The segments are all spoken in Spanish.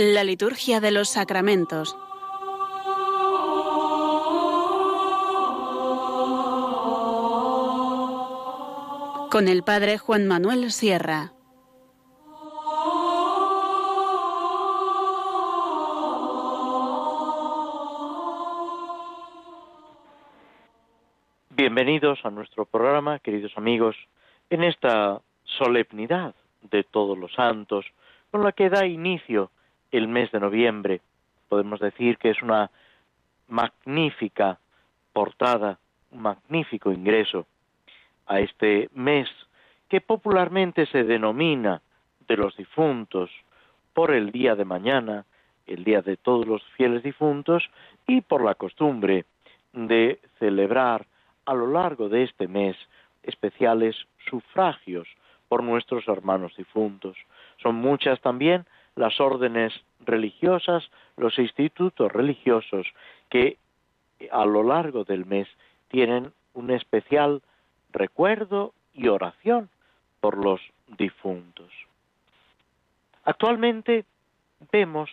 La liturgia de los sacramentos. Con el Padre Juan Manuel Sierra. Bienvenidos a nuestro programa, queridos amigos, en esta solemnidad de todos los santos, con la que da inicio el mes de noviembre. Podemos decir que es una magnífica portada, un magnífico ingreso a este mes que popularmente se denomina de los difuntos por el día de mañana, el día de todos los fieles difuntos y por la costumbre de celebrar a lo largo de este mes especiales sufragios por nuestros hermanos difuntos. Son muchas también las órdenes religiosas, los institutos religiosos que a lo largo del mes tienen un especial recuerdo y oración por los difuntos. Actualmente vemos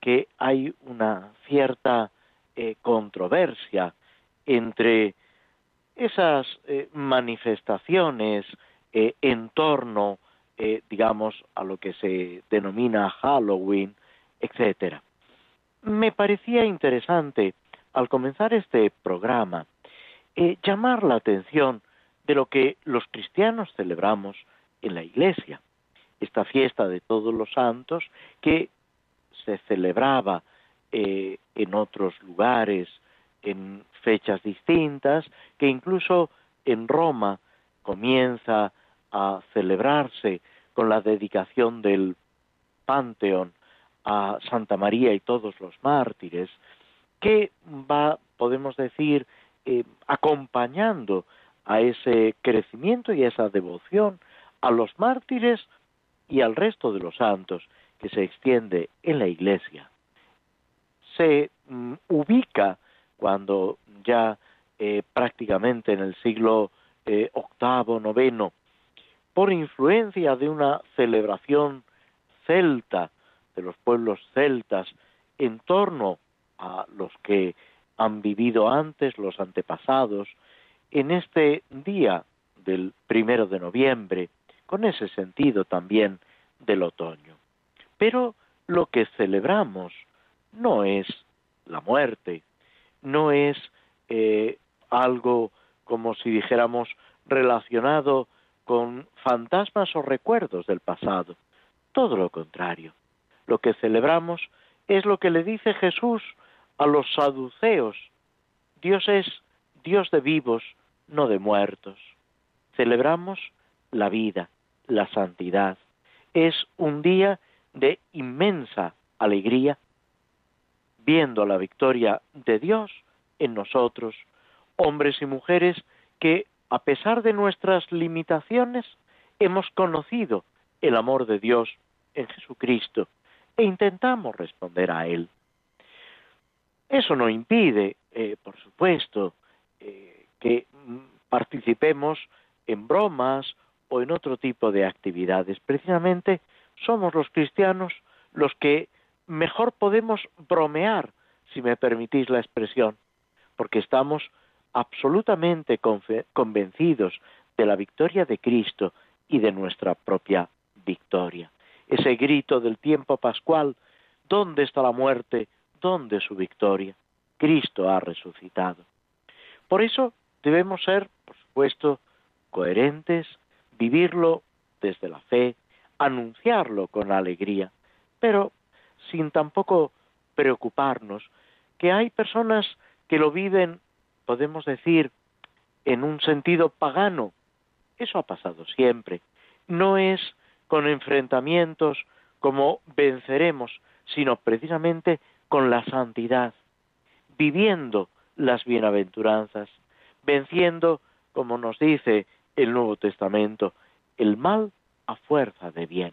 que hay una cierta eh, controversia entre esas eh, manifestaciones eh, en torno digamos, a lo que se denomina Halloween, etcétera. Me parecía interesante, al comenzar este programa, eh, llamar la atención de lo que los cristianos celebramos en la Iglesia, esta fiesta de todos los santos que se celebraba eh, en otros lugares, en fechas distintas, que incluso en Roma comienza a celebrarse con la dedicación del Panteón a Santa María y todos los mártires, que va, podemos decir, eh, acompañando a ese crecimiento y a esa devoción a los mártires y al resto de los santos que se extiende en la Iglesia. Se mm, ubica cuando ya eh, prácticamente en el siglo eh, octavo, noveno, por influencia de una celebración celta, de los pueblos celtas, en torno a los que han vivido antes, los antepasados, en este día del primero de noviembre, con ese sentido también del otoño. Pero lo que celebramos no es la muerte, no es eh, algo como si dijéramos relacionado con fantasmas o recuerdos del pasado. Todo lo contrario. Lo que celebramos es lo que le dice Jesús a los saduceos. Dios es Dios de vivos, no de muertos. Celebramos la vida, la santidad. Es un día de inmensa alegría, viendo la victoria de Dios en nosotros, hombres y mujeres que a pesar de nuestras limitaciones, hemos conocido el amor de Dios en Jesucristo e intentamos responder a Él. Eso no impide, eh, por supuesto, eh, que participemos en bromas o en otro tipo de actividades. Precisamente somos los cristianos los que mejor podemos bromear, si me permitís la expresión, porque estamos absolutamente convencidos de la victoria de Cristo y de nuestra propia victoria. Ese grito del tiempo pascual, ¿dónde está la muerte? ¿Dónde su victoria? Cristo ha resucitado. Por eso debemos ser, por supuesto, coherentes, vivirlo desde la fe, anunciarlo con alegría, pero sin tampoco preocuparnos que hay personas que lo viven podemos decir en un sentido pagano. Eso ha pasado siempre. No es con enfrentamientos como venceremos, sino precisamente con la santidad, viviendo las bienaventuranzas, venciendo, como nos dice el Nuevo Testamento, el mal a fuerza de bien.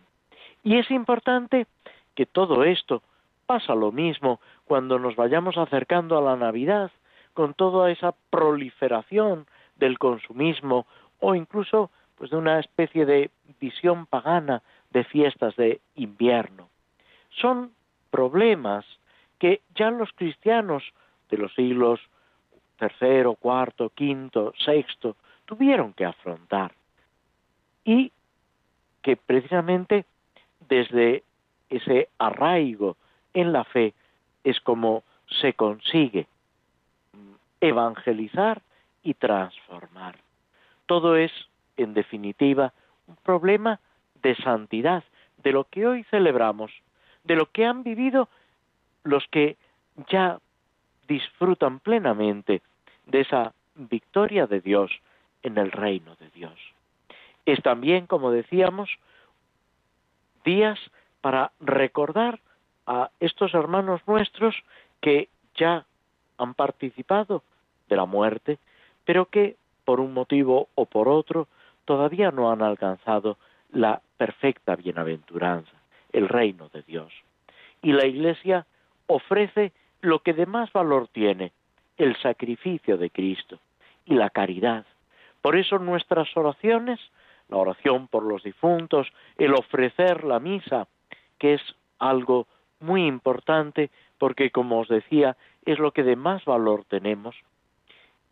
Y es importante que todo esto pasa lo mismo cuando nos vayamos acercando a la Navidad, con toda esa proliferación del consumismo o incluso pues de una especie de visión pagana de fiestas de invierno. Son problemas que ya los cristianos de los siglos tercero, cuarto, quinto, sexto tuvieron que afrontar y que precisamente desde ese arraigo en la fe es como se consigue evangelizar y transformar. Todo es, en definitiva, un problema de santidad, de lo que hoy celebramos, de lo que han vivido los que ya disfrutan plenamente de esa victoria de Dios en el reino de Dios. Es también, como decíamos, días para recordar a estos hermanos nuestros que ya han participado de la muerte, pero que por un motivo o por otro todavía no han alcanzado la perfecta bienaventuranza, el reino de Dios. Y la Iglesia ofrece lo que de más valor tiene, el sacrificio de Cristo y la caridad. Por eso nuestras oraciones, la oración por los difuntos, el ofrecer la misa, que es algo muy importante porque, como os decía, es lo que de más valor tenemos,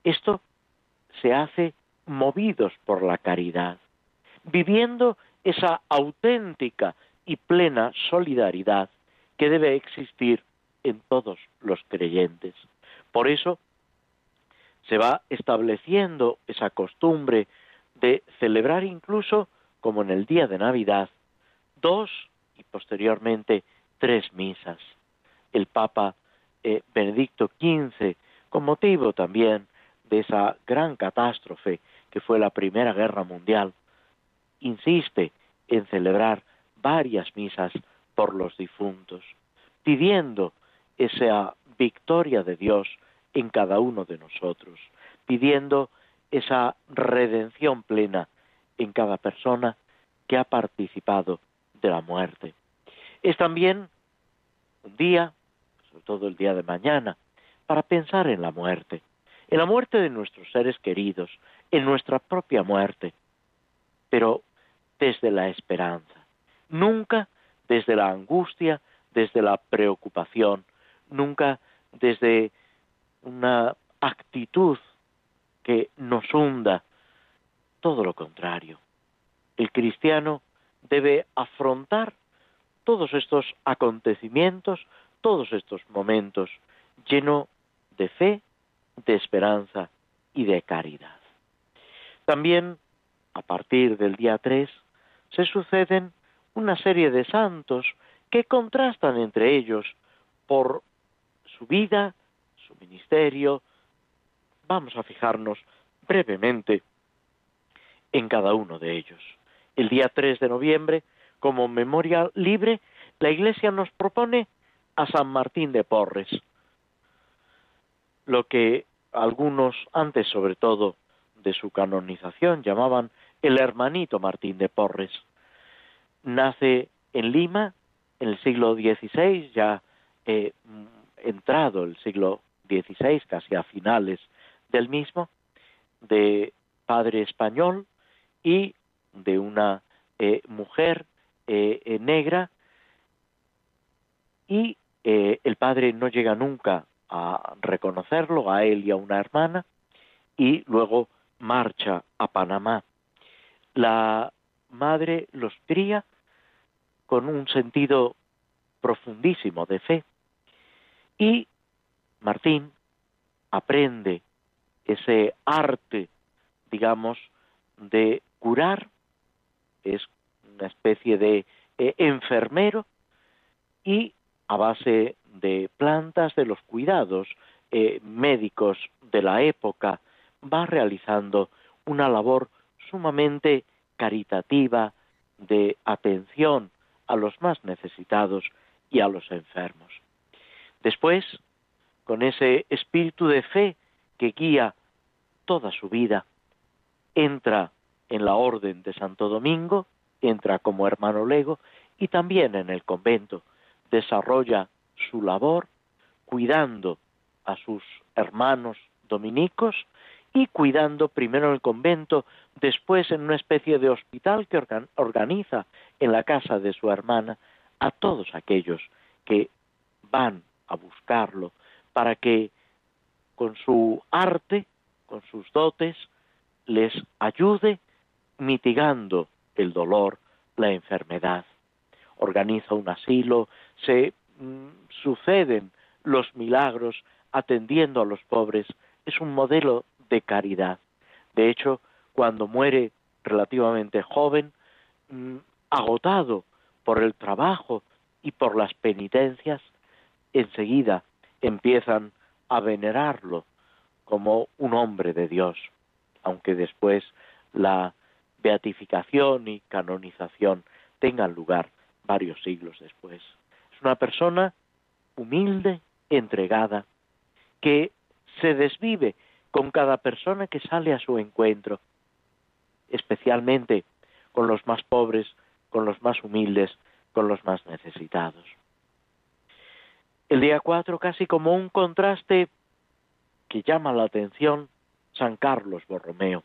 esto se hace movidos por la caridad, viviendo esa auténtica y plena solidaridad que debe existir en todos los creyentes. Por eso se va estableciendo esa costumbre de celebrar incluso, como en el día de Navidad, dos y posteriormente tres misas. El Papa eh, Benedicto XV, con motivo también de esa gran catástrofe que fue la Primera Guerra Mundial, insiste en celebrar varias misas por los difuntos, pidiendo esa victoria de Dios en cada uno de nosotros, pidiendo esa redención plena en cada persona que ha participado de la muerte. Es también un día, sobre todo el día de mañana, para pensar en la muerte, en la muerte de nuestros seres queridos, en nuestra propia muerte, pero desde la esperanza, nunca desde la angustia, desde la preocupación, nunca desde una actitud que nos hunda, todo lo contrario. El cristiano debe afrontar todos estos acontecimientos, todos estos momentos, lleno de fe, de esperanza y de caridad. También, a partir del día 3, se suceden una serie de santos que contrastan entre ellos por su vida, su ministerio. Vamos a fijarnos brevemente en cada uno de ellos. El día 3 de noviembre, como memoria libre, la Iglesia nos propone a San Martín de Porres, lo que algunos antes sobre todo de su canonización llamaban el hermanito Martín de Porres. Nace en Lima en el siglo XVI, ya eh, entrado el siglo XVI, casi a finales del mismo, de padre español y de una eh, mujer eh, negra, y el padre no llega nunca a reconocerlo, a él y a una hermana, y luego marcha a Panamá. La madre los cría con un sentido profundísimo de fe y Martín aprende ese arte, digamos, de curar, es una especie de eh, enfermero y a base de plantas, de los cuidados eh, médicos de la época, va realizando una labor sumamente caritativa de atención a los más necesitados y a los enfermos. Después, con ese espíritu de fe que guía toda su vida, entra en la orden de Santo Domingo, entra como hermano lego y también en el convento, desarrolla su labor cuidando a sus hermanos dominicos y cuidando primero en el convento, después en una especie de hospital que organiza en la casa de su hermana a todos aquellos que van a buscarlo para que con su arte, con sus dotes, les ayude mitigando el dolor, la enfermedad. Organiza un asilo, se mm, suceden los milagros atendiendo a los pobres, es un modelo de caridad. De hecho, cuando muere relativamente joven, mm, agotado por el trabajo y por las penitencias, enseguida empiezan a venerarlo como un hombre de Dios, aunque después la beatificación y canonización tengan lugar varios siglos después. Es una persona humilde, entregada, que se desvive con cada persona que sale a su encuentro, especialmente con los más pobres, con los más humildes, con los más necesitados. El día 4, casi como un contraste que llama la atención, San Carlos Borromeo,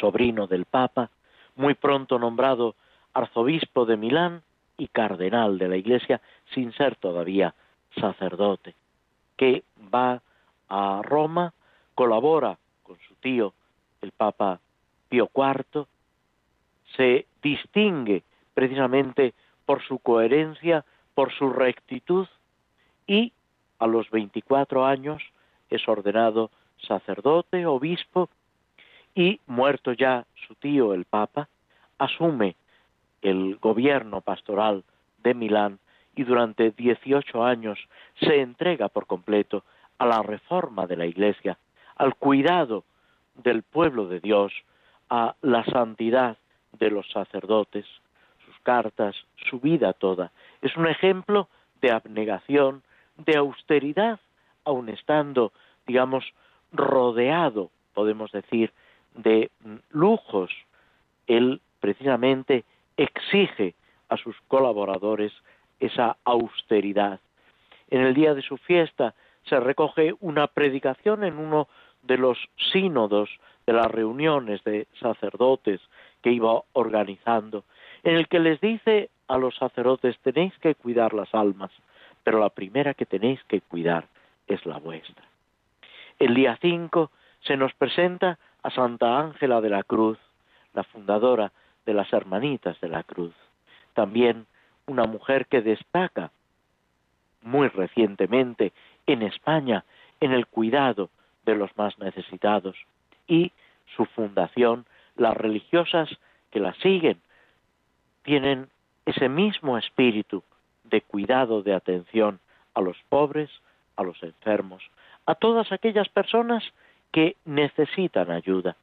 sobrino del Papa, muy pronto nombrado arzobispo de Milán y cardenal de la Iglesia, sin ser todavía sacerdote, que va a Roma, colabora con su tío, el Papa Pío IV, se distingue precisamente por su coherencia, por su rectitud y a los 24 años es ordenado sacerdote, obispo y muerto ya su tío el Papa, asume el gobierno pastoral de Milán y durante 18 años se entrega por completo a la reforma de la Iglesia, al cuidado del pueblo de Dios, a la santidad de los sacerdotes, sus cartas, su vida toda. Es un ejemplo de abnegación, de austeridad, aun estando, digamos, rodeado, podemos decir, de lujos. Él precisamente exige a sus colaboradores esa austeridad. En el día de su fiesta se recoge una predicación en uno de los sínodos de las reuniones de sacerdotes que iba organizando, en el que les dice a los sacerdotes tenéis que cuidar las almas, pero la primera que tenéis que cuidar es la vuestra. El día 5 se nos presenta a Santa Ángela de la Cruz, la fundadora de las Hermanitas de la Cruz. También una mujer que destaca muy recientemente en España en el cuidado de los más necesitados y su fundación, las religiosas que la siguen, tienen ese mismo espíritu de cuidado, de atención a los pobres, a los enfermos, a todas aquellas personas que necesitan ayuda.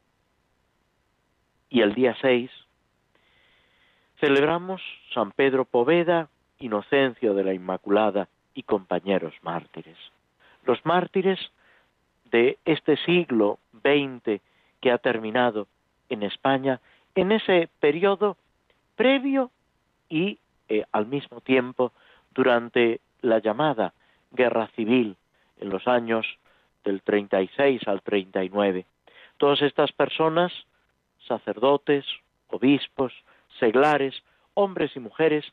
Y el día 6 celebramos San Pedro Poveda, Inocencio de la Inmaculada y compañeros mártires. Los mártires de este siglo XX que ha terminado en España en ese periodo previo y eh, al mismo tiempo durante la llamada guerra civil en los años del 36 al 39. Todas estas personas, sacerdotes, obispos, seglares, hombres y mujeres,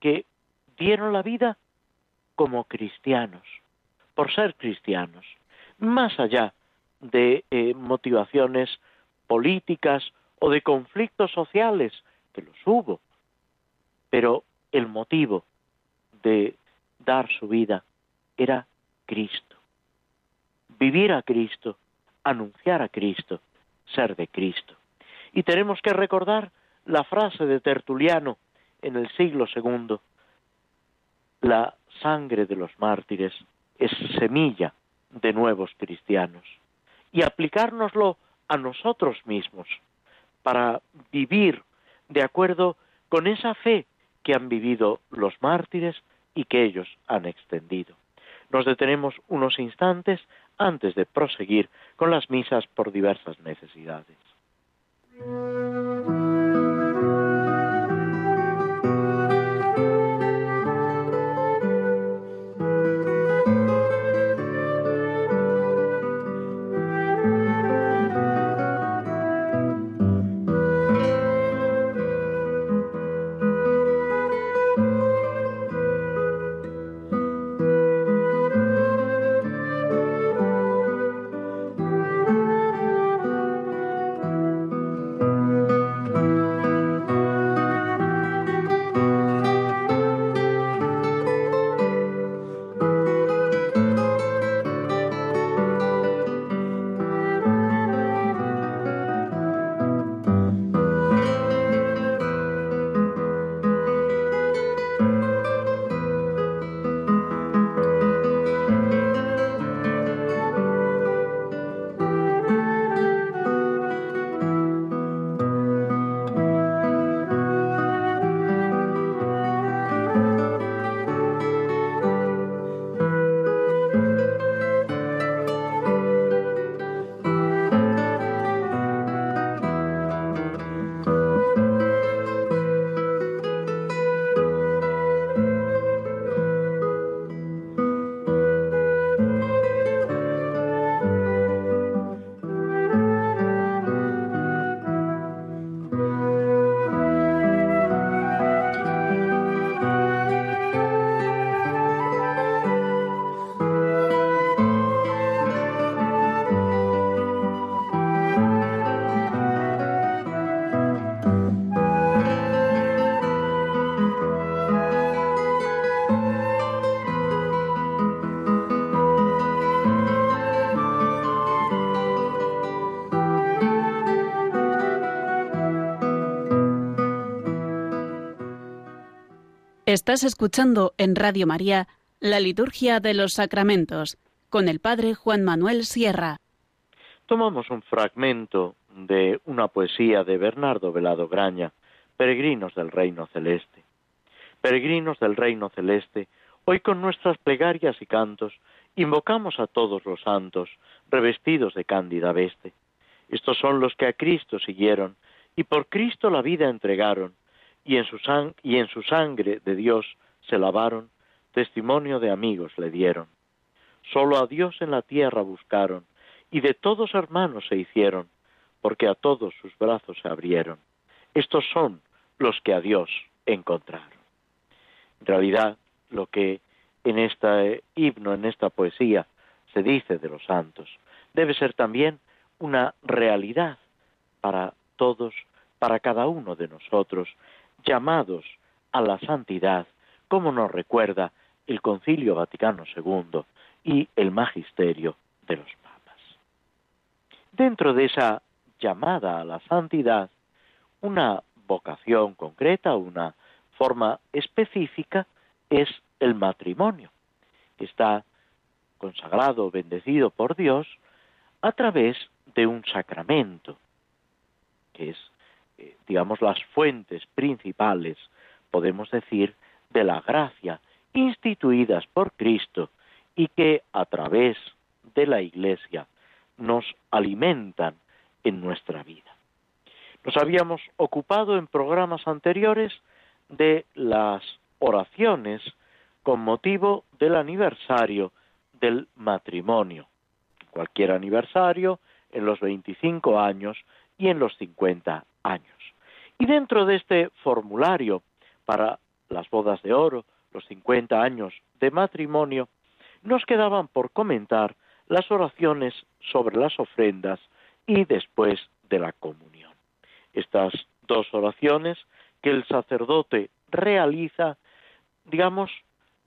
que dieron la vida como cristianos, por ser cristianos, más allá de eh, motivaciones políticas o de conflictos sociales, que los hubo, pero el motivo de dar su vida era Cristo. Vivir a Cristo, anunciar a Cristo, ser de Cristo. Y tenemos que recordar la frase de Tertuliano en el siglo segundo, la sangre de los mártires es semilla de nuevos cristianos y aplicárnoslo a nosotros mismos para vivir de acuerdo con esa fe que han vivido los mártires y que ellos han extendido. Nos detenemos unos instantes antes de proseguir con las misas por diversas necesidades. Estás escuchando en Radio María la Liturgia de los Sacramentos con el Padre Juan Manuel Sierra. Tomamos un fragmento de una poesía de Bernardo Velado Graña, Peregrinos del Reino Celeste. Peregrinos del Reino Celeste, hoy con nuestras plegarias y cantos invocamos a todos los santos, revestidos de cándida veste. Estos son los que a Cristo siguieron y por Cristo la vida entregaron, y en su, sangre de Dios se lavaron, testimonio de amigos le dieron. Solo a Dios en la tierra buscaron, y de todos hermanos se hicieron, porque a todos sus brazos se abrieron. Estos son los que a Dios encontraron. En realidad, lo que en este himno, en esta poesía, se dice de los santos, debe ser también una realidad para todos, para cada uno de nosotros, llamados a la santidad, como nos recuerda el Concilio Vaticano II y el Magisterio de los Papas. Dentro de esa llamada a la santidad, una vocación concreta, una forma específica, es el matrimonio, que está consagrado, bendecido por Dios, a través de un sacramento, que es eh, digamos, las fuentes principales, podemos decir, de la gracia instituidas por Cristo y que a través de la Iglesia nos alimentan en nuestra vida. Nos habíamos ocupado en programas anteriores de las oraciones con motivo del aniversario del matrimonio. Cualquier aniversario, en los 25 años y en los 50 años. Y dentro de este formulario para las bodas de oro, los 50 años de matrimonio, nos quedaban por comentar las oraciones sobre las ofrendas y después de la comunión. Estas dos oraciones que el sacerdote realiza, digamos,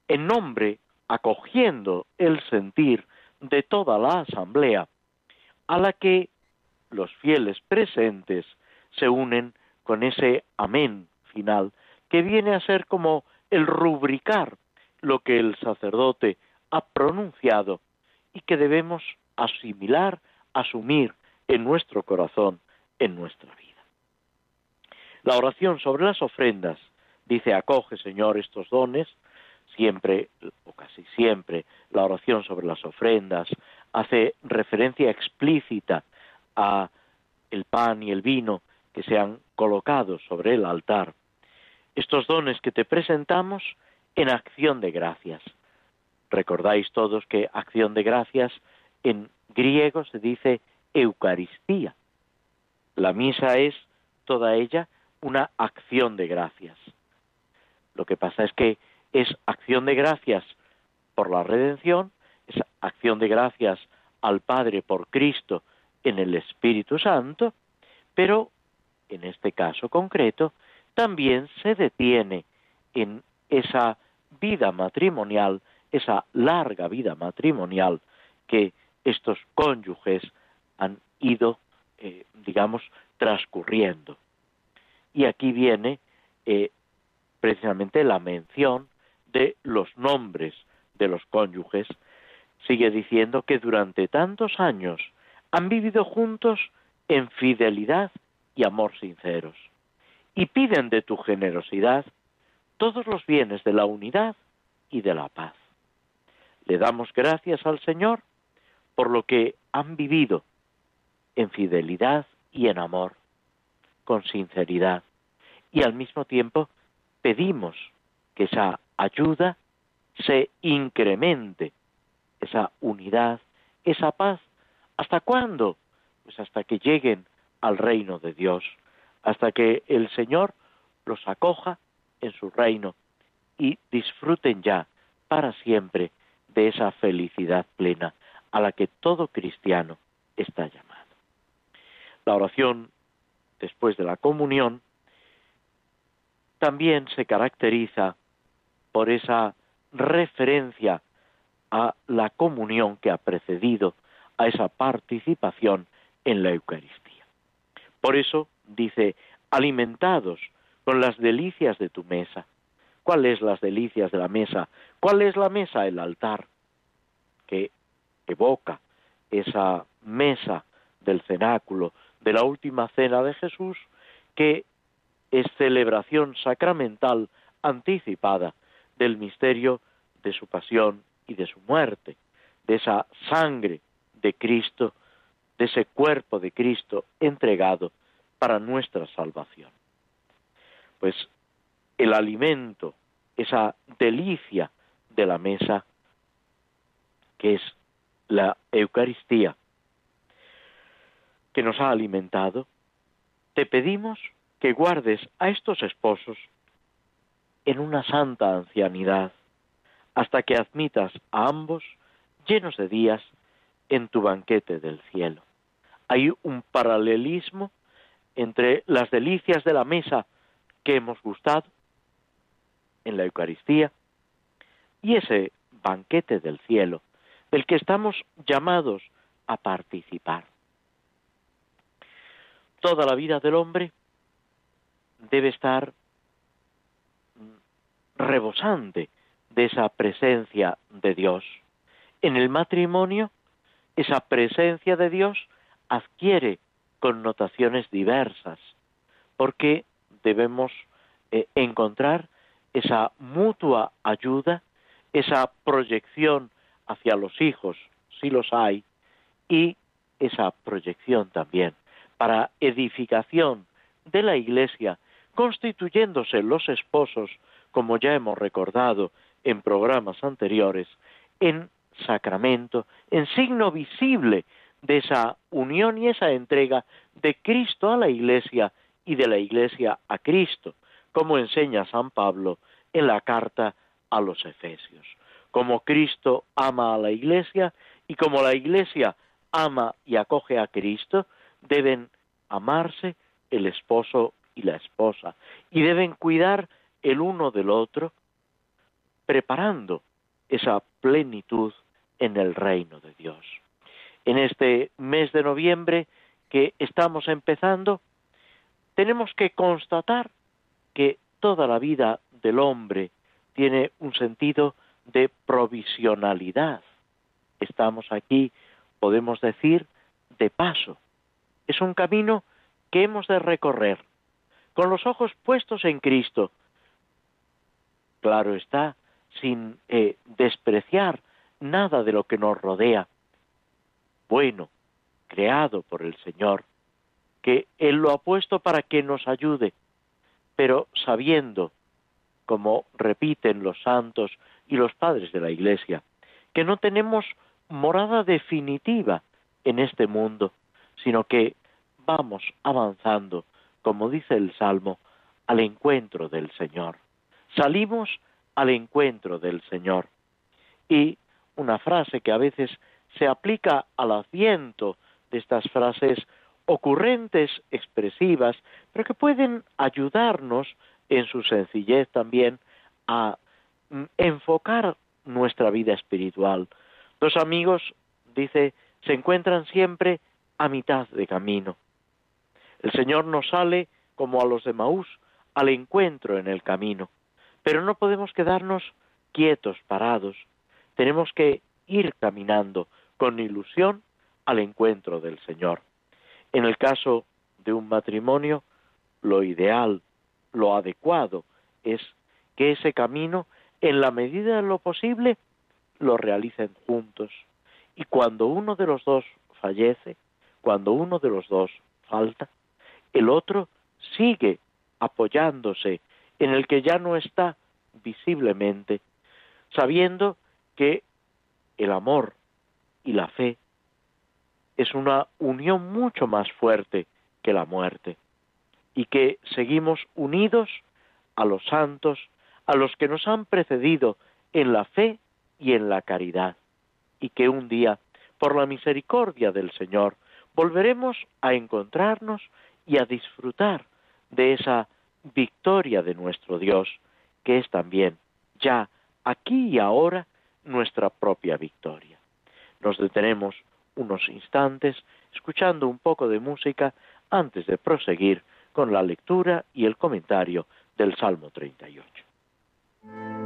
en nombre, acogiendo el sentir de toda la asamblea, a la que los fieles presentes se unen con ese amén final, que viene a ser como el rubricar lo que el sacerdote ha pronunciado y que debemos asimilar, asumir en nuestro corazón, en nuestra vida. La oración sobre las ofrendas dice, acoge Señor estos dones, siempre o casi siempre la oración sobre las ofrendas hace referencia explícita a el pan y el vino que se han colocado sobre el altar. Estos dones que te presentamos en acción de gracias. Recordáis todos que acción de gracias en griego se dice Eucaristía. La misa es toda ella una acción de gracias. Lo que pasa es que es acción de gracias por la redención, es acción de gracias al Padre por Cristo en el Espíritu Santo, pero en este caso concreto también se detiene en esa vida matrimonial, esa larga vida matrimonial que estos cónyuges han ido, eh, digamos, transcurriendo. Y aquí viene eh, precisamente la mención de los nombres de los cónyuges. Sigue diciendo que durante tantos años han vivido juntos en fidelidad y amor sinceros, y piden de tu generosidad todos los bienes de la unidad y de la paz. Le damos gracias al Señor por lo que han vivido en fidelidad y en amor, con sinceridad, y al mismo tiempo pedimos que esa ayuda se incremente, esa unidad, esa paz ¿Hasta cuándo? Pues hasta que lleguen al reino de Dios, hasta que el Señor los acoja en su reino y disfruten ya para siempre de esa felicidad plena a la que todo cristiano está llamado. La oración después de la comunión también se caracteriza por esa referencia a la comunión que ha precedido a esa participación en la Eucaristía. Por eso dice, alimentados con las delicias de tu mesa, ¿Cuáles las delicias de la mesa? ¿Cuál es la mesa? El altar, que evoca esa mesa del cenáculo, de la última cena de Jesús, que es celebración sacramental anticipada del misterio de su pasión y de su muerte, de esa sangre de Cristo, de ese cuerpo de Cristo entregado para nuestra salvación. Pues el alimento, esa delicia de la mesa, que es la Eucaristía, que nos ha alimentado, te pedimos que guardes a estos esposos en una santa ancianidad, hasta que admitas a ambos llenos de días en tu banquete del cielo. Hay un paralelismo entre las delicias de la mesa que hemos gustado en la Eucaristía y ese banquete del cielo del que estamos llamados a participar. Toda la vida del hombre debe estar rebosante de esa presencia de Dios. En el matrimonio, esa presencia de Dios adquiere connotaciones diversas, porque debemos eh, encontrar esa mutua ayuda, esa proyección hacia los hijos, si los hay, y esa proyección también para edificación de la Iglesia, constituyéndose los esposos, como ya hemos recordado en programas anteriores, en sacramento, en signo visible de esa unión y esa entrega de Cristo a la Iglesia y de la Iglesia a Cristo, como enseña San Pablo en la carta a los Efesios. Como Cristo ama a la Iglesia y como la Iglesia ama y acoge a Cristo, deben amarse el esposo y la esposa y deben cuidar el uno del otro, preparando esa plenitud en el reino de Dios. En este mes de noviembre que estamos empezando, tenemos que constatar que toda la vida del hombre tiene un sentido de provisionalidad. Estamos aquí, podemos decir, de paso. Es un camino que hemos de recorrer con los ojos puestos en Cristo. Claro está, sin eh, despreciar nada de lo que nos rodea. Bueno, creado por el Señor, que Él lo ha puesto para que nos ayude, pero sabiendo, como repiten los santos y los padres de la Iglesia, que no tenemos morada definitiva en este mundo, sino que vamos avanzando, como dice el Salmo, al encuentro del Señor. Salimos al encuentro del Señor. Y una frase que a veces se aplica al asiento de estas frases ocurrentes, expresivas, pero que pueden ayudarnos en su sencillez también a mm, enfocar nuestra vida espiritual. Los amigos, dice, se encuentran siempre a mitad de camino. El Señor nos sale, como a los de Maús, al encuentro en el camino, pero no podemos quedarnos quietos, parados. Tenemos que ir caminando con ilusión al encuentro del Señor. En el caso de un matrimonio, lo ideal, lo adecuado es que ese camino, en la medida de lo posible, lo realicen juntos. Y cuando uno de los dos fallece, cuando uno de los dos falta, el otro sigue apoyándose en el que ya no está visiblemente, sabiendo que el amor y la fe es una unión mucho más fuerte que la muerte y que seguimos unidos a los santos, a los que nos han precedido en la fe y en la caridad, y que un día, por la misericordia del Señor, volveremos a encontrarnos y a disfrutar de esa victoria de nuestro Dios, que es también ya aquí y ahora nuestra propia victoria. Nos detenemos unos instantes escuchando un poco de música antes de proseguir con la lectura y el comentario del Salmo 38.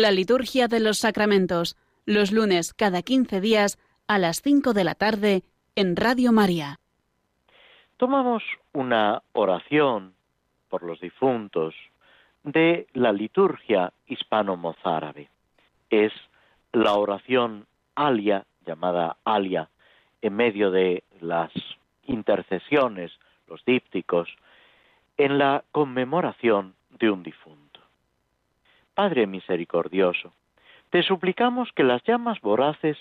La liturgia de los sacramentos, los lunes cada 15 días a las 5 de la tarde en Radio María. Tomamos una oración por los difuntos de la liturgia hispano-mozárabe. Es la oración alia, llamada alia, en medio de las intercesiones, los dípticos, en la conmemoración de un difunto. Padre misericordioso, te suplicamos que las llamas voraces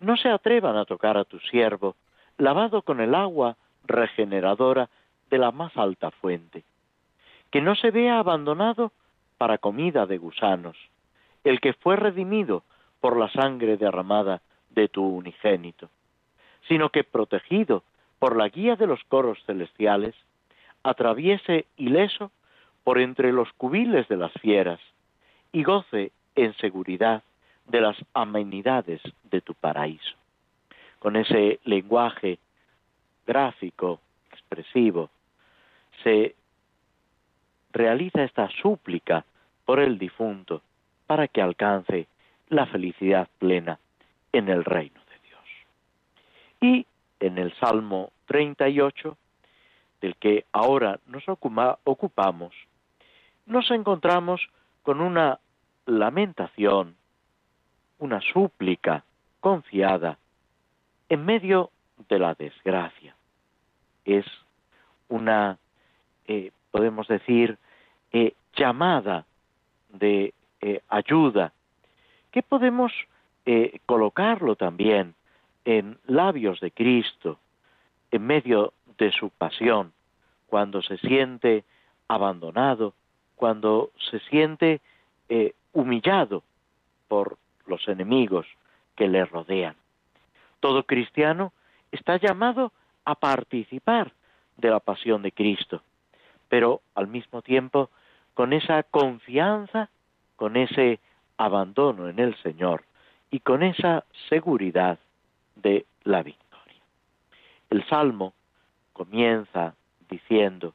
no se atrevan a tocar a tu siervo, lavado con el agua regeneradora de la más alta fuente, que no se vea abandonado para comida de gusanos, el que fue redimido por la sangre derramada de tu unigénito, sino que protegido por la guía de los coros celestiales, atraviese ileso por entre los cubiles de las fieras, y goce en seguridad de las amenidades de tu paraíso. Con ese lenguaje gráfico, expresivo, se realiza esta súplica por el difunto para que alcance la felicidad plena en el reino de Dios. Y en el Salmo 38, del que ahora nos ocupamos, nos encontramos con una lamentación, una súplica confiada en medio de la desgracia. Es una, eh, podemos decir, eh, llamada de eh, ayuda, que podemos colocarlo también en labios de Cristo, en medio de su pasión, cuando se siente abandonado, cuando se siente humillado por los enemigos que le rodean. Todo cristiano está llamado a participar de la pasión de Cristo, pero al mismo tiempo con esa confianza, con ese abandono en el Señor y con esa seguridad de la victoria. El Salmo comienza diciendo,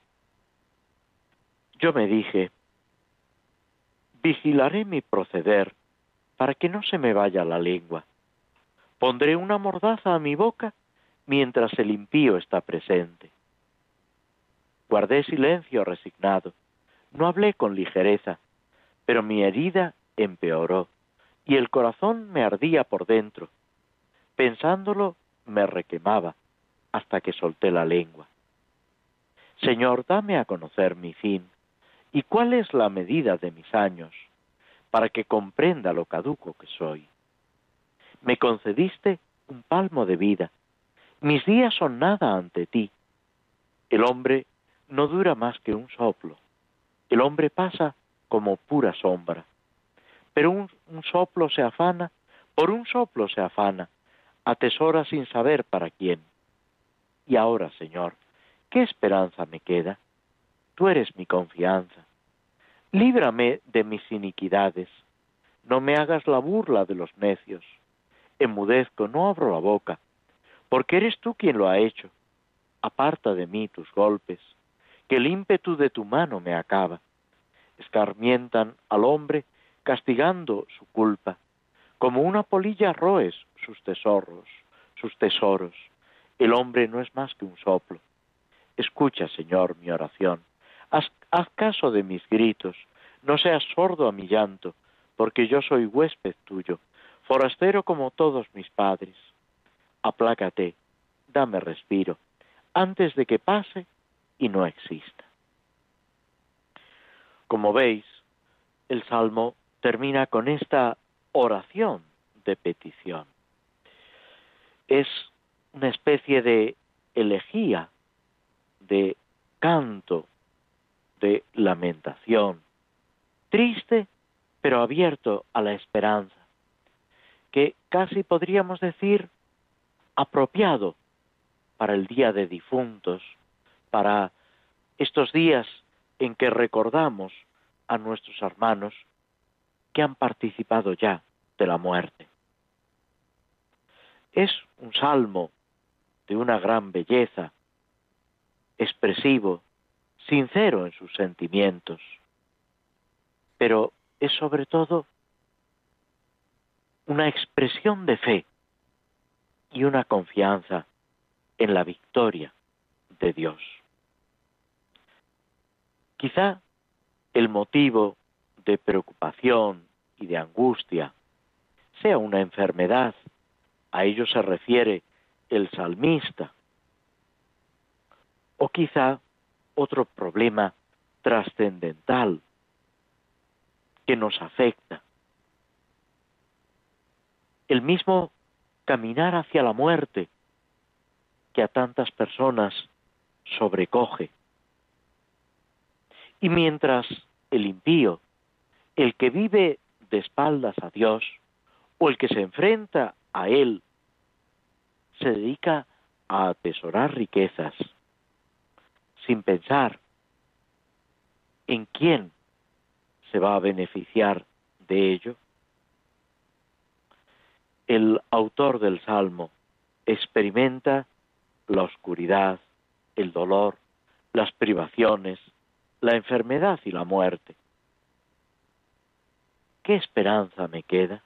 yo me dije, Vigilaré mi proceder para que no se me vaya la lengua. Pondré una mordaza a mi boca mientras el impío está presente. Guardé silencio resignado, no hablé con ligereza, pero mi herida empeoró y el corazón me ardía por dentro. Pensándolo me requemaba, hasta que solté la lengua. Señor, dame a conocer mi fin y cuál es la medida de mis años, para que comprenda lo caduco que soy. Me concediste un palmo de vida, mis días son nada ante ti. El hombre no dura más que un soplo, el hombre pasa como pura sombra, pero un, soplo se afana, por un soplo se afana, atesora sin saber para quién. Y ahora, Señor, ¿qué esperanza me queda? Tú eres mi confianza. Líbrame de mis iniquidades. No me hagas la burla de los necios. Enmudezco, no abro la boca, porque eres tú quien lo ha hecho. Aparta de mí tus golpes, que el ímpetu de tu mano me acaba. Escarmientan al hombre castigando su culpa. Como una polilla roes sus tesoros, sus tesoros. El hombre no es más que un soplo. Escucha, Señor, mi oración. Haz, caso de mis gritos. No seas sordo a mi llanto, porque yo soy huésped tuyo, forastero como todos mis padres. Aplácate, dame respiro, antes de que pase y no exista. Como veis, el Salmo termina con esta oración de petición. Es una especie de elegía, de canto, de lamentación, triste pero abierto a la esperanza, que casi podríamos decir apropiado para el Día de Difuntos, para estos días en que recordamos a nuestros hermanos que han participado ya de la muerte. Es un salmo de una gran belleza, expresivo, sincero en sus sentimientos, pero es sobre todo una expresión de fe y una confianza en la victoria de Dios. Quizá el motivo de preocupación y de angustia sea una enfermedad, a ello se refiere el salmista, o quizá otro problema trascendental que nos afecta. El mismo caminar hacia la muerte que a tantas personas sobrecoge. Y mientras el impío, el que vive de espaldas a Dios, o el que se enfrenta a Él, se dedica a atesorar riquezas, sin pensar en quién se va a beneficiar de ello. El autor del Salmo experimenta la oscuridad, el dolor, las privaciones, la enfermedad y la muerte. ¿Qué esperanza me queda?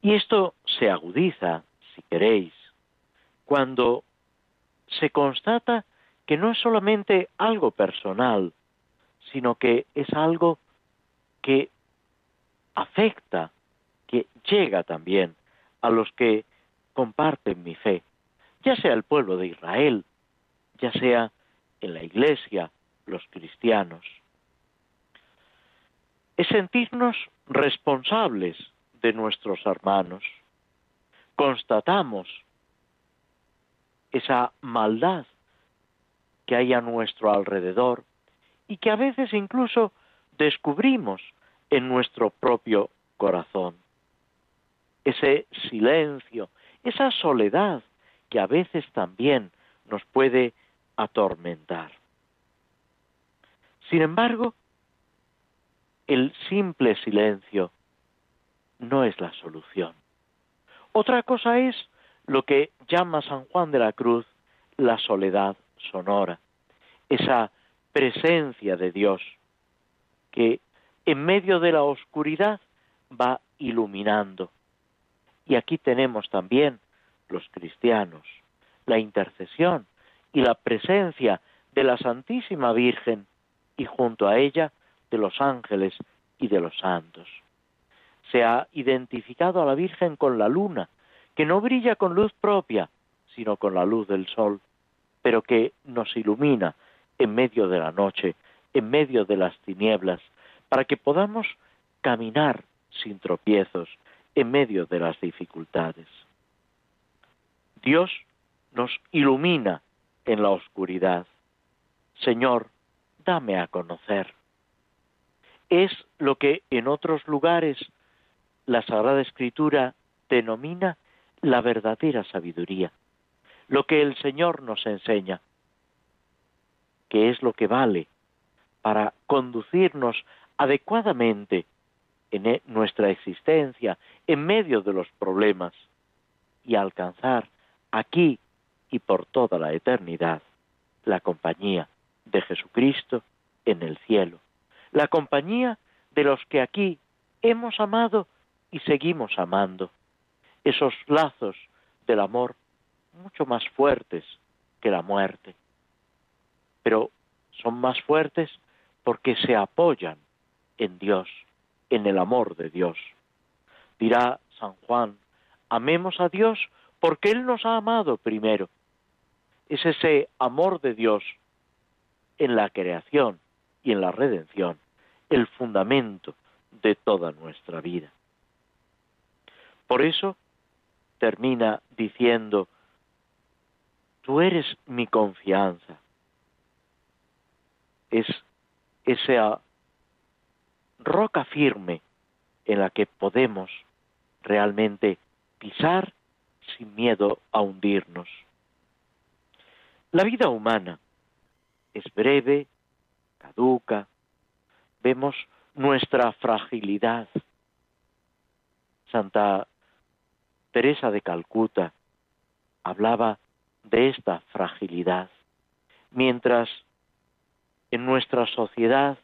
Y esto se agudiza, si queréis, cuando se constata que no es solamente algo personal, sino que es algo que afecta, que llega también a los que comparten mi fe, ya sea el pueblo de Israel, ya sea en la iglesia, los cristianos. Es sentirnos responsables de nuestros hermanos. Constatamos esa maldad que hay a nuestro alrededor y que a veces incluso descubrimos en nuestro propio corazón. Ese silencio, esa soledad que a veces también nos puede atormentar. Sin embargo, el simple silencio no es la solución. Otra cosa es lo que llama San Juan de la Cruz la soledad sonora, esa presencia de Dios que en medio de la oscuridad va iluminando. Y aquí tenemos también los cristianos, la intercesión y la presencia de la Santísima Virgen y junto a ella de los ángeles y de los santos. Se ha identificado a la Virgen con la luna, que no brilla con luz propia, sino con la luz del sol, pero que nos ilumina en medio de la noche, en medio de las tinieblas, para que podamos caminar sin tropiezos en medio de las dificultades. Dios nos ilumina en la oscuridad. Señor, dame a conocer. Es lo que en otros lugares la Sagrada Escritura denomina la verdadera sabiduría, lo que el Señor nos enseña, que es lo que vale para conducirnos adecuadamente en e, nuestra existencia, en medio de los problemas, y alcanzar aquí y por toda la eternidad la compañía de Jesucristo en el cielo, la compañía de los que aquí hemos amado y seguimos amando, esos lazos del amor mucho más fuertes que la muerte, pero son más fuertes porque se apoyan en Dios, en el amor de Dios. Dirá San Juan, amemos a Dios porque Él nos ha amado primero. Es ese amor de Dios en la creación y en la redención el fundamento de toda nuestra vida. Por eso termina diciendo, tú eres mi confianza. Es esa roca firme en la que podemos realmente pisar sin miedo a hundirnos. La vida humana es breve, caduca, vemos nuestra fragilidad. Santa Teresa de Calcuta hablaba de esta fragilidad, mientras en nuestra sociedad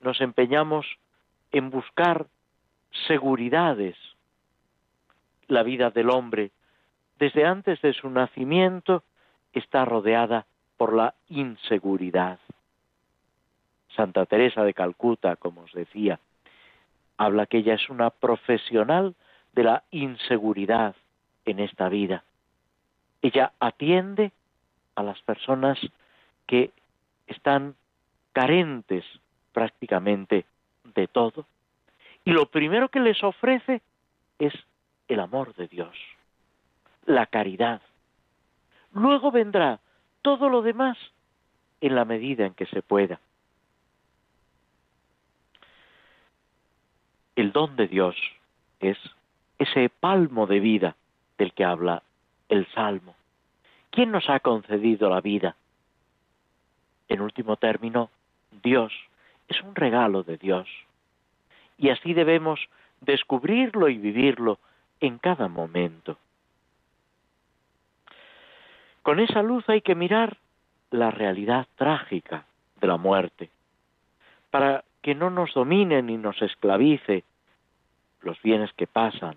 nos empeñamos en buscar seguridades. La vida del hombre, desde antes de su nacimiento, está rodeada por la inseguridad. Santa Teresa de Calcuta, como os decía, habla que ella es una profesional de la inseguridad en esta vida. Ella atiende a las personas que están carentes prácticamente de todo y lo primero que les ofrece es el amor de Dios, la caridad. Luego vendrá todo lo demás en la medida en que se pueda. El don de Dios es ese palmo de vida del que habla el Salmo. ¿Quién nos ha concedido la vida? En último término, Dios. Es un regalo de Dios. Y así debemos descubrirlo y vivirlo en cada momento. Con esa luz hay que mirar la realidad trágica de la muerte, para que no nos domine ni nos esclavice los bienes que pasan,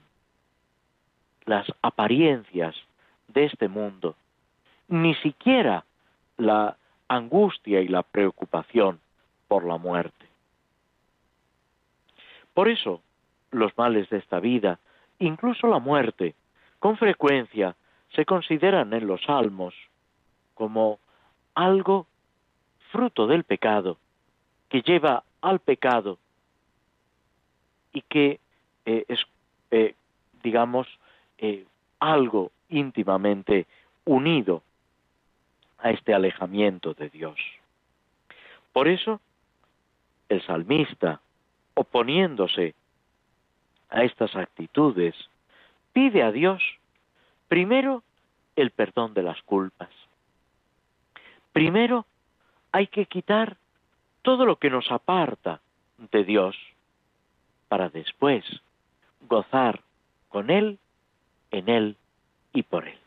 las apariencias de este mundo, ni siquiera la angustia y la preocupación por la muerte. Por eso, los males de esta vida, incluso la muerte, con frecuencia se consideran en los salmos como algo fruto del pecado, que lleva al pecado y que eh, es, eh, digamos, eh, algo íntimamente unido a este alejamiento de Dios. Por eso, el salmista, oponiéndose a estas actitudes, pide a Dios primero el perdón de las culpas. Primero hay que quitar todo lo que nos aparta de Dios para después gozar con Él, en Él y por Él.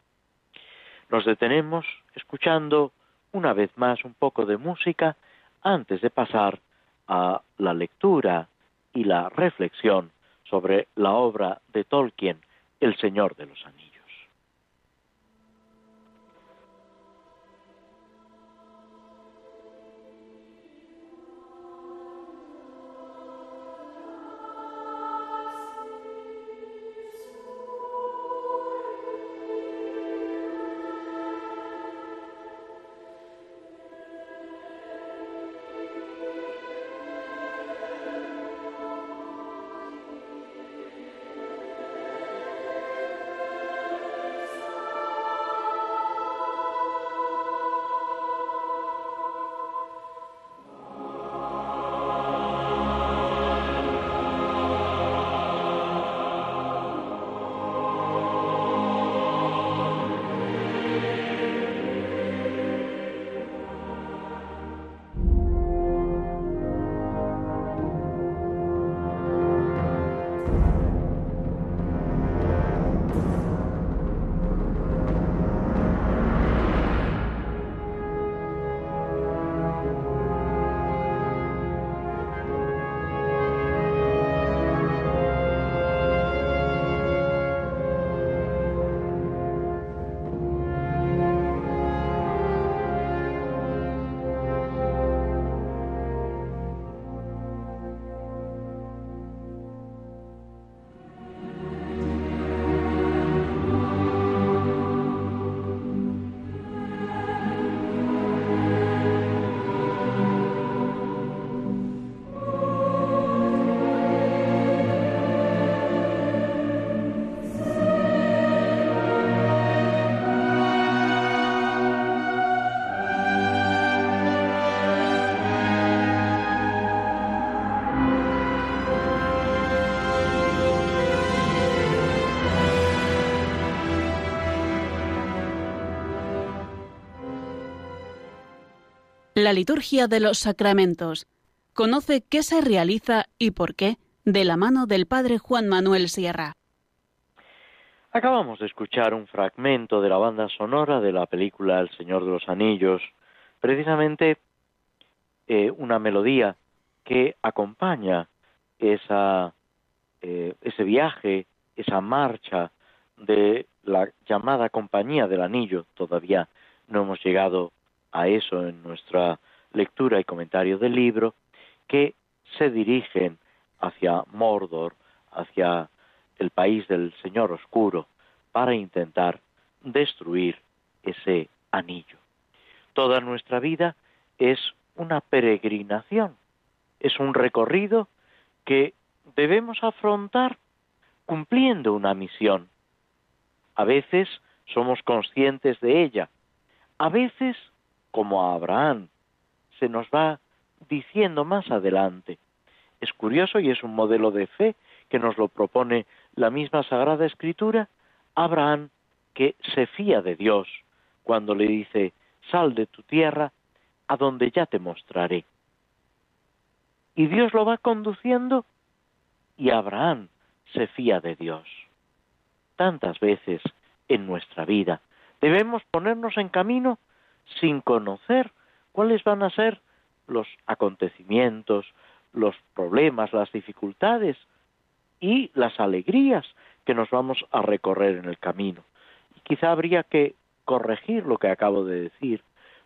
Nos detenemos escuchando una vez más un poco de música antes de pasar a la lectura y la reflexión sobre la obra de Tolkien, El Señor de los Anillos. La liturgia de los sacramentos. Conoce qué se realiza y por qué de la mano del Padre Juan Manuel Sierra. Acabamos de escuchar un fragmento de la banda sonora de la película El Señor de los Anillos, precisamente eh, una melodía que acompaña esa, eh, ese viaje, esa marcha de la llamada Compañía del Anillo. Todavía no hemos llegado a eso en nuestra lectura y comentario del libro, que se dirigen hacia Mordor, hacia el país del Señor Oscuro, para intentar destruir ese anillo. Toda nuestra vida es una peregrinación, es un recorrido que debemos afrontar cumpliendo una misión. A veces somos conscientes de ella, a veces, como a Abraham, se nos va diciendo más adelante. Es curioso y es un modelo de fe que nos lo propone la misma Sagrada Escritura, Abraham que se fía de Dios cuando le dice, sal de tu tierra, a donde ya te mostraré. Y Dios lo va conduciendo y Abraham se fía de Dios. Tantas veces en nuestra vida debemos ponernos en camino sin conocer cuáles van a ser los acontecimientos, los problemas, las dificultades y las alegrías que nos vamos a recorrer en el camino. quizá habría que corregir lo que acabo de decir,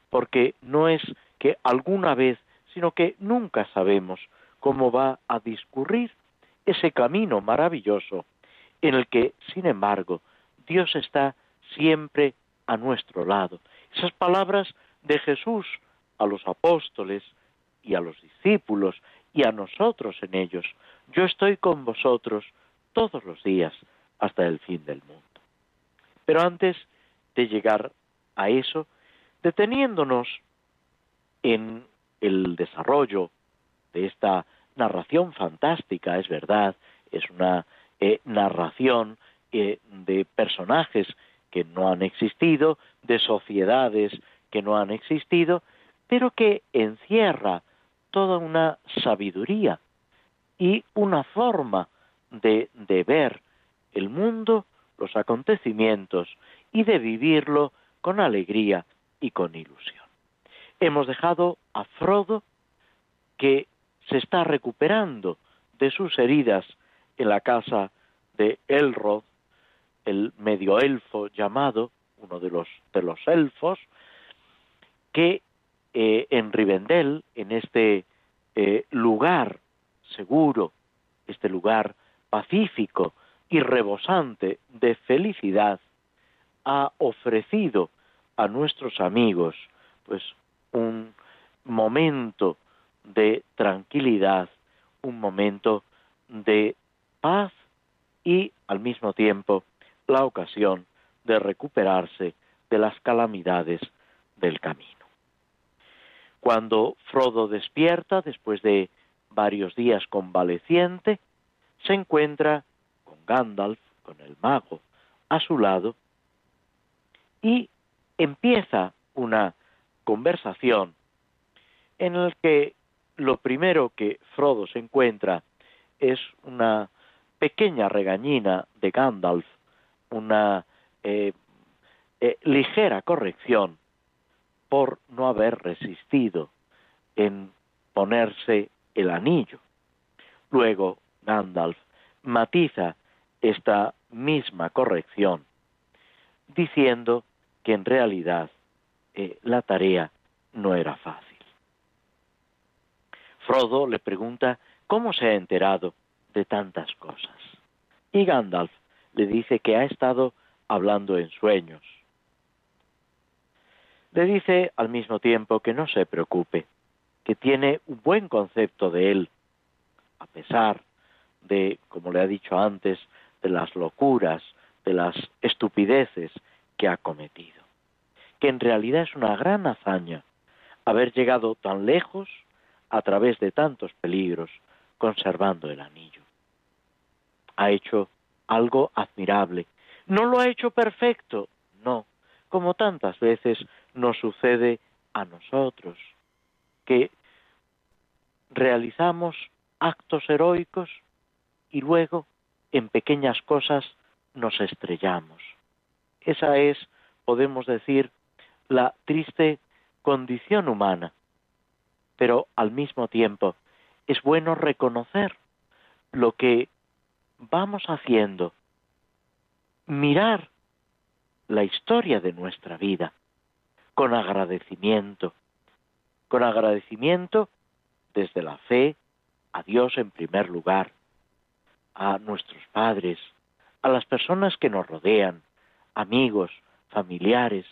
porque no es que alguna vez, sino que nunca sabemos cómo va a discurrir ese camino maravilloso en el que, sin embargo, Dios está siempre a nuestro lado. Esas palabras de Jesús a los apóstoles y a los discípulos y a nosotros en ellos. Yo estoy con vosotros todos los días hasta el fin del mundo. Pero antes de llegar a eso, deteniéndonos en el desarrollo de esta narración fantástica, es verdad, es una eh, narración eh, de personajes que no han existido, de sociedades que no han existido, pero que encierra toda una sabiduría y una forma de, ver el mundo, los acontecimientos y de vivirlo con alegría y con ilusión. Hemos dejado a Frodo que se está recuperando de sus heridas en la casa de Elrod, el medio elfo llamado, uno de los, de los elfos, que eh, en Rivendell, en este eh, lugar seguro, este lugar pacífico y rebosante de felicidad, ha ofrecido a nuestros amigos pues un momento de tranquilidad, un momento de paz y al mismo tiempo la ocasión de recuperarse de las calamidades del camino. Cuando Frodo despierta, después de varios días convaleciente, se encuentra con Gandalf, con el mago, a su lado, y empieza una conversación en la que lo primero que Frodo se encuentra es una pequeña regañina de Gandalf, una eh, eh, ligera corrección por no haber resistido en ponerse el anillo. Luego Gandalf matiza esta misma corrección diciendo que en realidad eh, la tarea no era fácil. Frodo le pregunta cómo se ha enterado de tantas cosas. Y Gandalf le dice que ha estado hablando en sueños le dice al mismo tiempo que no se preocupe, que tiene un buen concepto de él, a pesar de, como le ha dicho antes, de las locuras, de las estupideces que ha cometido. Que en realidad es una gran hazaña haber llegado tan lejos a través de tantos peligros, conservando el anillo. Ha hecho algo admirable. No lo ha hecho perfecto, no, como tantas veces nos sucede a nosotros. que realizamos actos heroicos y luego en pequeñas cosas nos estrellamos. Esa es, podemos decir, la triste condición humana. Pero al mismo tiempo es bueno reconocer lo que vamos haciendo, mirar la historia de nuestra vida con agradecimiento, con agradecimiento desde la fe a Dios en primer lugar, a nuestros padres, a las personas que nos rodean, amigos, familiares,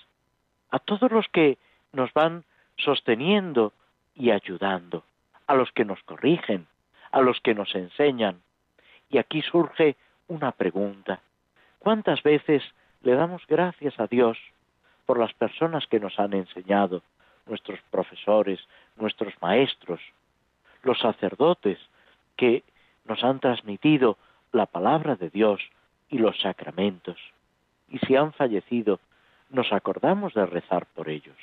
a todos los que nos van sosteniendo y ayudando, a los que nos corrigen, a los que nos enseñan. Y aquí surge una pregunta. ¿Cuántas veces le damos gracias a Dios por las personas que nos han enseñado, nuestros profesores, nuestros maestros, los sacerdotes que nos han transmitido la palabra de Dios y los sacramentos? Y si han fallecido, nos acordamos de rezar por ellos.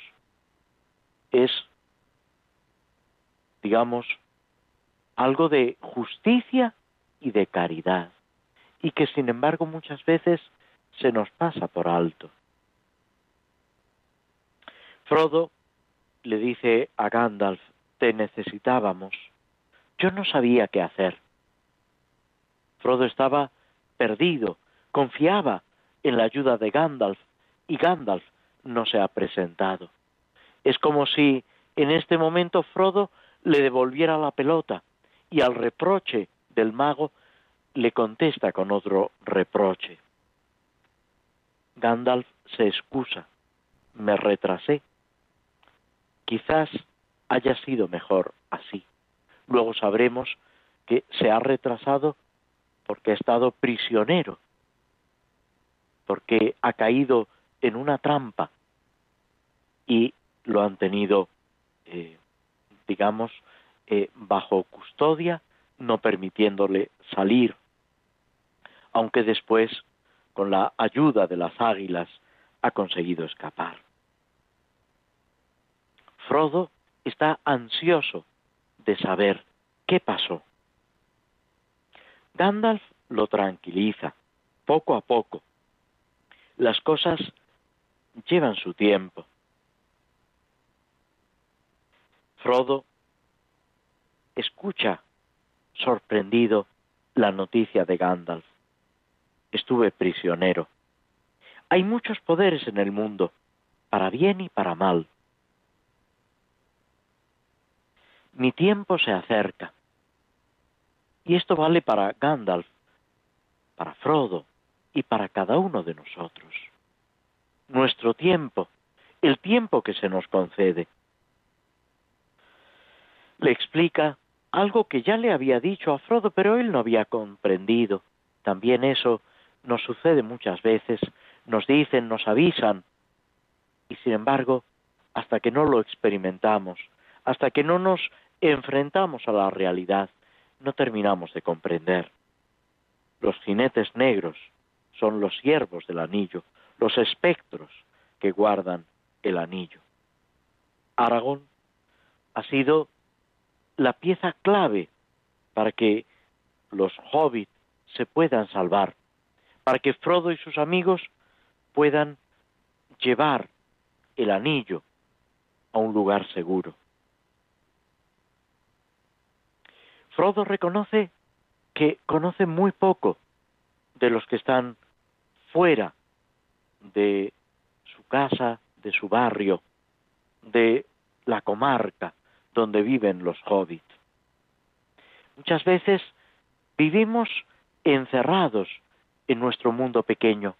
Es, digamos, algo de justicia y de caridad, y que sin embargo muchas veces se nos pasa por alto. Frodo le dice a Gandalf, te necesitábamos. Yo no sabía qué hacer. Frodo estaba perdido, confiaba en la ayuda de Gandalf, y Gandalf no se ha presentado. Es como si en este momento Frodo le devolviera la pelota y al reproche del mago le contesta con otro reproche. Gandalf se excusa, me retrasé. Quizás haya sido mejor así. Luego sabremos que se ha retrasado porque ha estado prisionero, porque ha caído en una trampa y lo han tenido, eh, digamos, eh, bajo custodia, no permitiéndole salir, aunque después, con la ayuda de las águilas, ha conseguido escapar. Frodo está ansioso de saber qué pasó. Gandalf lo tranquiliza, poco a poco. Las cosas llevan su tiempo. Frodo escucha sorprendido la noticia de Gandalf. Estuve prisionero. Hay muchos poderes en el mundo, para bien y para mal. Mi tiempo se acerca. Y esto vale para Gandalf, para Frodo y para cada uno de nosotros nuestro tiempo, el tiempo que se nos concede. Le explica algo que ya le había dicho a Frodo, pero él no había comprendido. También eso nos sucede muchas veces, nos dicen, nos avisan, y sin embargo, hasta que no lo experimentamos, hasta que no nos enfrentamos a la realidad, no terminamos de comprender. Los jinetes negros son los siervos del anillo, los espectros que guardan el anillo. Aragón ha sido la pieza clave para que los hobbits se puedan salvar, para que Frodo y sus amigos puedan llevar el anillo a un lugar seguro. Frodo reconoce que conoce muy poco de los que están fuera de su casa, de su barrio, de la comarca donde viven los hobbits. Muchas veces vivimos encerrados en nuestro mundo pequeño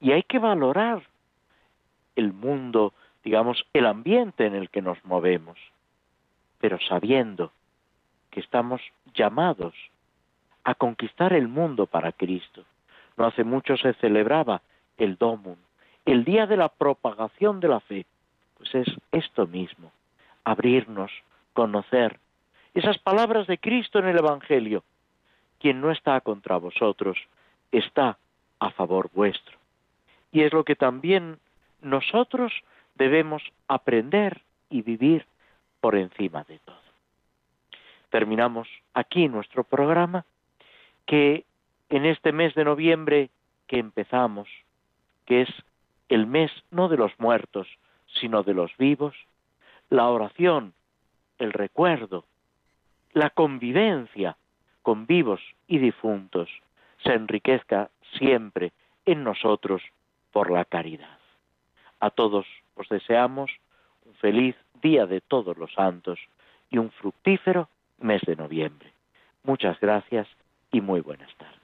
y hay que valorar el mundo, digamos, el ambiente en el que nos movemos, pero sabiendo que estamos llamados a conquistar el mundo para Cristo. No hace mucho se celebraba el Domum, el día de la propagación de la fe. Pues es esto mismo, abrirnos, conocer esas palabras de Cristo en el Evangelio. Quien no está contra vosotros, está a favor vuestro. Y es lo que también nosotros debemos aprender y vivir por encima de todo. Terminamos aquí nuestro programa que en este mes de noviembre que empezamos, que es el mes no de los muertos, sino de los vivos, la oración, el recuerdo, la convivencia con vivos y difuntos se enriquezca siempre en nosotros por la caridad. A todos os deseamos un feliz Día de Todos los Santos y un fructífero mes de noviembre. Muchas gracias y muy buenas tardes.